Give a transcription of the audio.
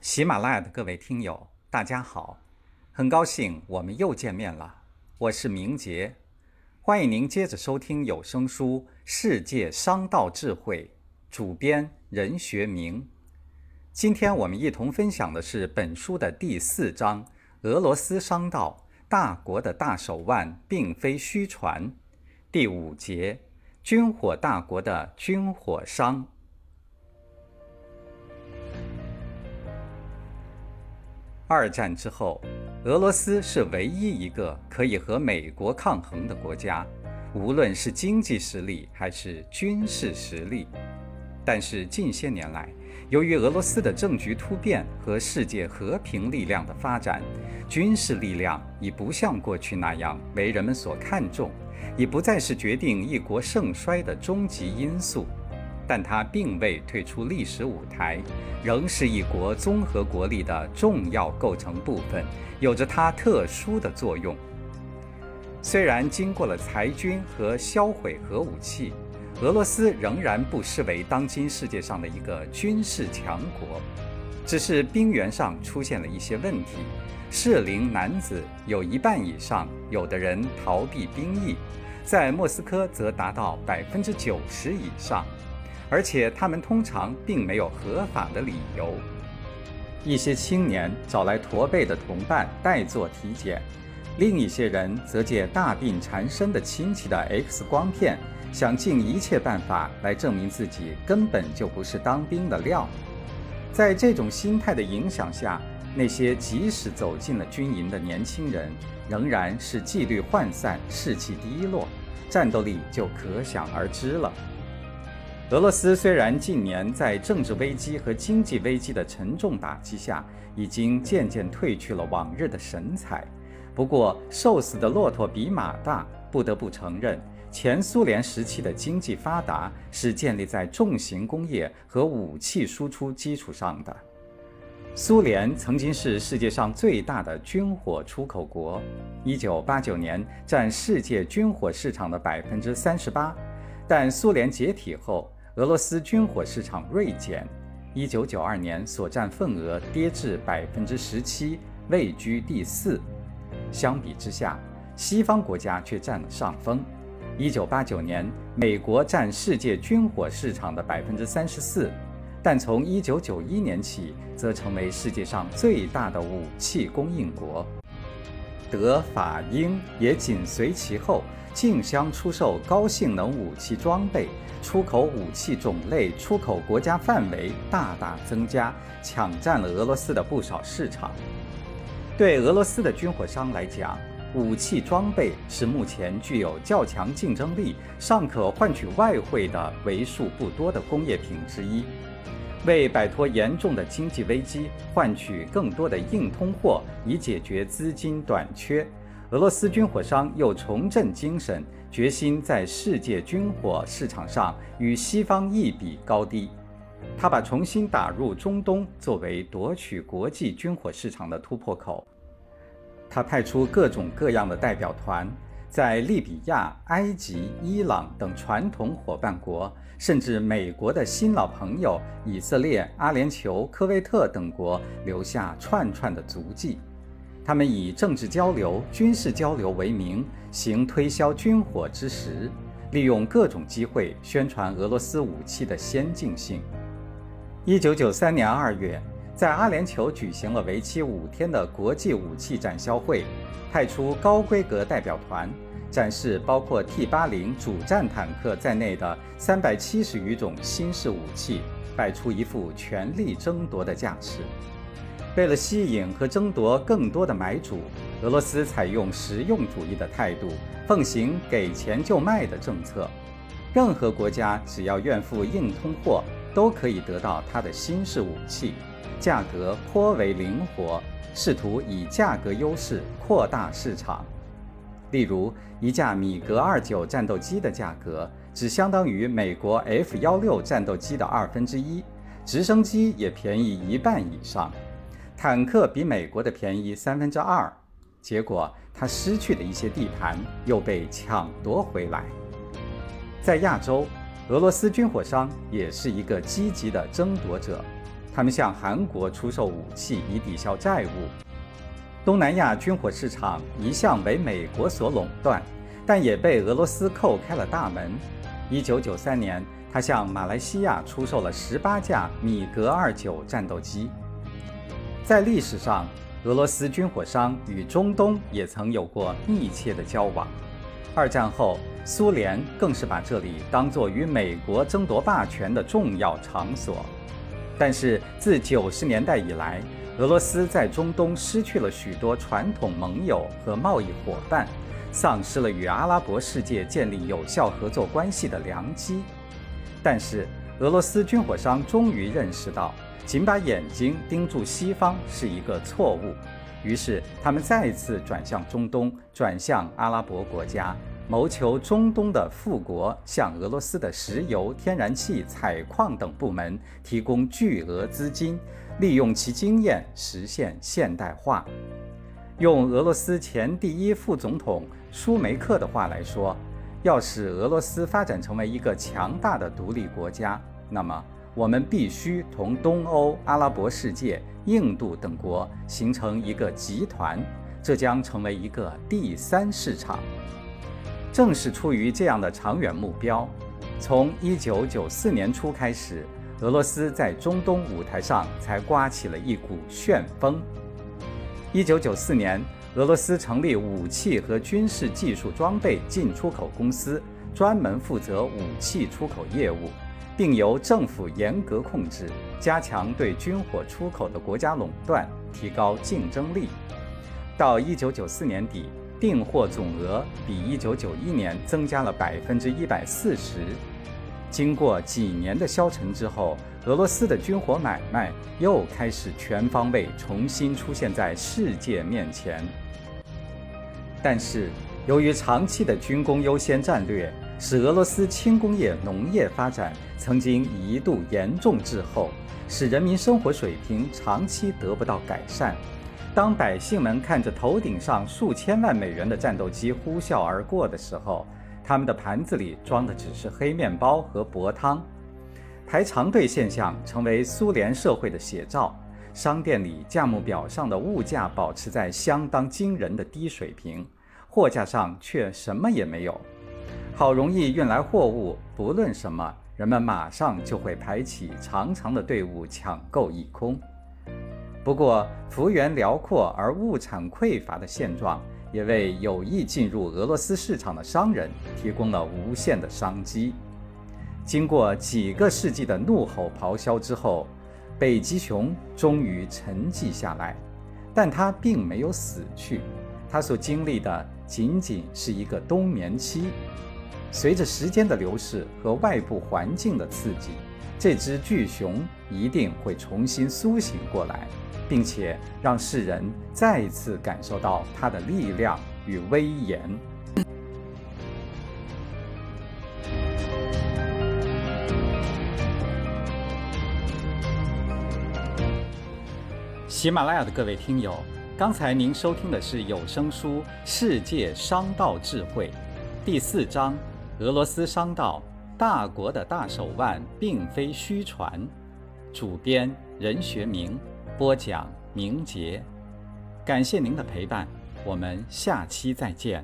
喜马拉雅的各位听友，大家好，很高兴我们又见面了。我是明杰，欢迎您接着收听有声书《世界商道智慧》，主编任学明。今天我们一同分享的是本书的第四章：俄罗斯商道，大国的大手腕并非虚传。第五节：军火大国的军火商。二战之后，俄罗斯是唯一一个可以和美国抗衡的国家，无论是经济实力还是军事实力。但是近些年来，由于俄罗斯的政局突变和世界和平力量的发展，军事力量已不像过去那样为人们所看重，已不再是决定一国盛衰的终极因素。但它并未退出历史舞台，仍是一国综合国力的重要构成部分，有着它特殊的作用。虽然经过了裁军和销毁核武器，俄罗斯仍然不失为当今世界上的一个军事强国，只是兵源上出现了一些问题。适龄男子有一半以上，有的人逃避兵役，在莫斯科则达到百分之九十以上。而且他们通常并没有合法的理由。一些青年找来驼背的同伴代做体检，另一些人则借大病缠身的亲戚的 X 光片，想尽一切办法来证明自己根本就不是当兵的料。在这种心态的影响下，那些即使走进了军营的年轻人，仍然是纪律涣散、士气低落，战斗力就可想而知了。俄罗斯虽然近年在政治危机和经济危机的沉重打击下，已经渐渐褪去了往日的神采，不过瘦死的骆驼比马大，不得不承认，前苏联时期的经济发达是建立在重型工业和武器输出基础上的。苏联曾经是世界上最大的军火出口国，1989年占世界军火市场的百分之三十八，但苏联解体后。俄罗斯军火市场锐减，1992年所占份额跌至百分之十七，位居第四。相比之下，西方国家却占了上风。1989年，美国占世界军火市场的百分之三十四，但从1991年起，则成为世界上最大的武器供应国。德、法、英也紧随其后，竞相出售高性能武器装备。出口武器种类、出口国家范围大大增加，抢占了俄罗斯的不少市场。对俄罗斯的军火商来讲，武器装备是目前具有较强竞争力、尚可换取外汇的为数不多的工业品之一。为摆脱严重的经济危机，换取更多的硬通货，以解决资金短缺。俄罗斯军火商又重振精神，决心在世界军火市场上与西方一比高低。他把重新打入中东作为夺取国际军火市场的突破口。他派出各种各样的代表团，在利比亚、埃及、伊朗等传统伙伴国，甚至美国的新老朋友以色列、阿联酋、科威特等国留下串串的足迹。他们以政治交流、军事交流为名，行推销军火之实，利用各种机会宣传俄罗斯武器的先进性。一九九三年二月，在阿联酋举行了为期五天的国际武器展销会，派出高规格代表团，展示包括 T 八零主战坦克在内的三百七十余种新式武器，摆出一副全力争夺的架势。为了吸引和争夺更多的买主，俄罗斯采用实用主义的态度，奉行给钱就卖的政策。任何国家只要愿付硬通货，都可以得到它的新式武器，价格颇为灵活，试图以价格优势扩大市场。例如，一架米格二九战斗机的价格只相当于美国 F 幺六战斗机的二分之一，直升机也便宜一半以上。坦克比美国的便宜三分之二，结果他失去的一些地盘又被抢夺回来。在亚洲，俄罗斯军火商也是一个积极的争夺者，他们向韩国出售武器以抵消债务。东南亚军火市场一向为美国所垄断，但也被俄罗斯叩开了大门。1993年，他向马来西亚出售了18架米格29战斗机。在历史上，俄罗斯军火商与中东也曾有过密切的交往。二战后，苏联更是把这里当作与美国争夺霸权的重要场所。但是自九十年代以来，俄罗斯在中东失去了许多传统盟友和贸易伙伴，丧失了与阿拉伯世界建立有效合作关系的良机。但是，俄罗斯军火商终于认识到，仅把眼睛盯住西方是一个错误。于是，他们再次转向中东，转向阿拉伯国家，谋求中东的富国向俄罗斯的石油、天然气、采矿等部门提供巨额资金，利用其经验实现现代化。用俄罗斯前第一副总统舒梅克的话来说，要使俄罗斯发展成为一个强大的独立国家，那么。我们必须同东欧、阿拉伯世界、印度等国形成一个集团，这将成为一个第三市场。正是出于这样的长远目标，从1994年初开始，俄罗斯在中东舞台上才刮起了一股旋风。1994年，俄罗斯成立武器和军事技术装备进出口公司，专门负责武器出口业务。并由政府严格控制，加强对军火出口的国家垄断，提高竞争力。到一九九四年底，订货总额比一九九一年增加了百分之一百四十。经过几年的消沉之后，俄罗斯的军火买卖又开始全方位重新出现在世界面前。但是，由于长期的军工优先战略，使俄罗斯轻工业、农业发展曾经一度严重滞后，使人民生活水平长期得不到改善。当百姓们看着头顶上数千万美元的战斗机呼啸而过的时候，他们的盘子里装的只是黑面包和薄汤。排长队现象成为苏联社会的写照，商店里价目表上的物价保持在相当惊人的低水平，货架上却什么也没有。好容易运来货物，不论什么，人们马上就会排起长长的队伍抢购一空。不过，幅员辽阔而物产匮乏的现状，也为有意进入俄罗斯市场的商人提供了无限的商机。经过几个世纪的怒吼咆哮之后，北极熊终于沉寂下来，但它并没有死去，它所经历的仅仅是一个冬眠期。随着时间的流逝和外部环境的刺激，这只巨熊一定会重新苏醒过来，并且让世人再一次感受到它的力量与威严。喜马拉雅的各位听友，刚才您收听的是有声书《世界商道智慧》第四章。俄罗斯商道，大国的大手腕并非虚传。主编任学明，播讲明杰。感谢您的陪伴，我们下期再见。